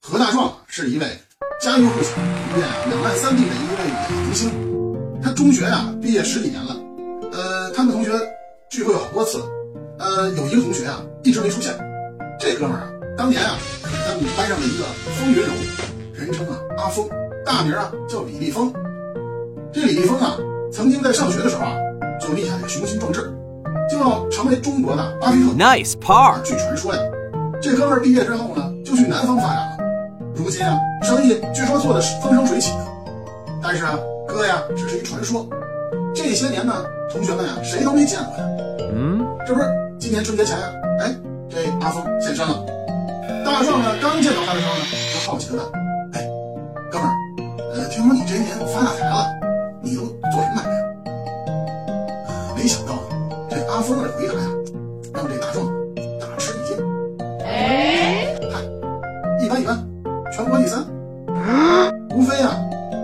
何大壮是一位家喻户晓、红遍两岸三地的一位明星。他中学呀毕业十几年了，呃，他们同学聚会好多次，呃，有一个同学啊一直没出现。这哥们儿啊，当年啊可是他们班上的一个风云人物，人称啊阿峰，大名啊叫李立峰。这李立峰啊，曾经在上学的时候啊就立下这个雄心壮志，就要成为中国的巴菲特。Nice part. 据传说呀，这哥们儿毕业之后呢，就去南方发展了。如今啊，生意据说做的是风生水起的。但是啊，哥呀，只是一传说。这些年呢，同学们呀，谁都没见过他。嗯，这不是今年春节前呀，哎，这阿峰现身了。大壮呢，刚见到他的时候呢，就好奇的问：“哎，哥们儿，呃，听说你这些年发大财了，你都做什么买卖呀？”呃，没想到阿峰的回答呀，让这大壮大吃一惊。嗨，一般一般，全国第三，无非啊，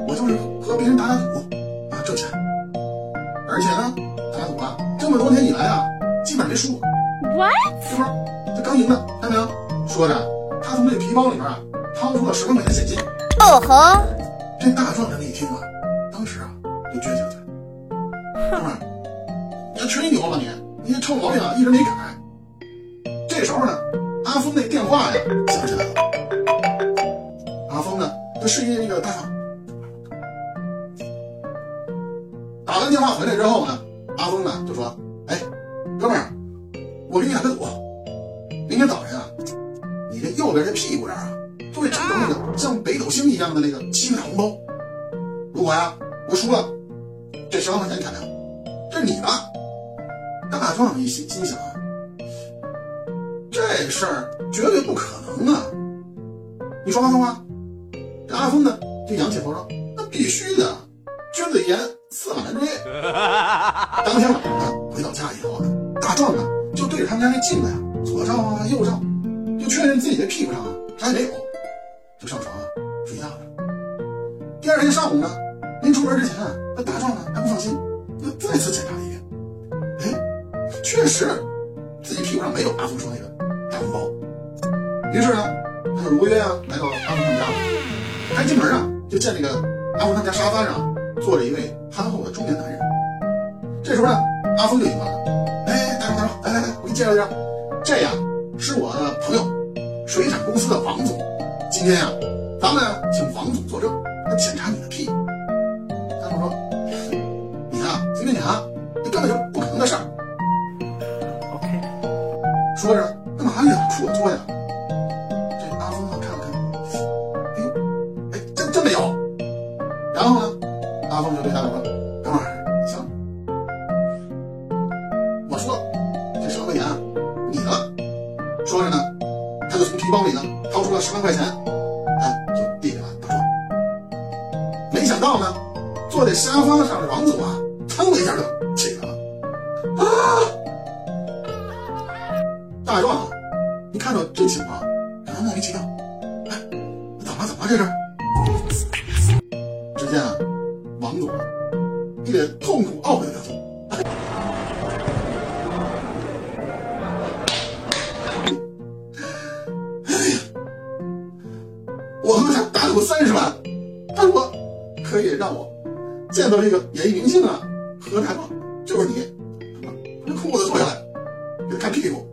我就是和别人打打赌啊挣钱，而且呢，打赌啊，这么多年以来啊，基本上没输过。What? 这不这刚赢的，看到没有？说着，他从这皮包里面啊掏出了十万块钱现金。哦吼！这大壮这么一听啊，当时啊就撅起了嘴，哥们儿，你还吹牛吧你？你这臭毛病啊一直没改。这时候呢，阿峰那电话呀响起来了。阿峰呢，就示意那个大壮打完电话回来之后呢，阿峰呢就说：“哎，哥们儿，我给你打个赌，明天早晨啊，你这右边这屁股这儿啊，就会长出那个像北斗星一样的那个七个大红包。如果呀我输了，这十万块钱你看没有？这是你的。”大壮一心心想啊，这事儿绝对不可能啊！你说阿峰啊。这阿峰呢就扬起头说：“那必须的，君子一言，驷马难追。”当天晚上呢，回到家以后呢，大壮呢就对着他们家那镜子呀，左照啊右照，就确认自己的屁股上啊啥也没有，就上床啊睡觉了。第二天上午呢，临出门之前啊，那大壮呢还不放心，又再次检查了一遍，哎，确实自己屁股上没有阿峰说那个大红包。于是呢，他就如约啊来到阿峰他们家了。开进门啊，就见那个阿峰他们家沙发上坐着一位憨厚的中年男人。这时候呢，阿峰就迎来了，哎，大叔大叔，来来来，我给你介绍一下，这呀是我的朋友，水产公司的王总。今天呀，咱们请王总作证，他检查你的屁说着，干嘛两处作呀？这阿峰啊看了看，哎呦，哎，真真没有。然后呢，阿峰就对他说：“哥们儿，行，我说，这十万块钱啊，你的。”说着呢，他就从皮包里呢掏出了十万块钱，哎，就递给了大壮。没想到呢，坐在沙发上的王总啊，噌的一下就起大壮啊，你看到这情况，感到莫名其妙。哎，怎么？怎么？这是？只见啊，王总，一脸痛苦懊悔的表情。哎呀，我和他打赌三十万，他说可以让我见到这个演艺明星啊，何大壮，就是你，把裤子脱下来，给他看屁股。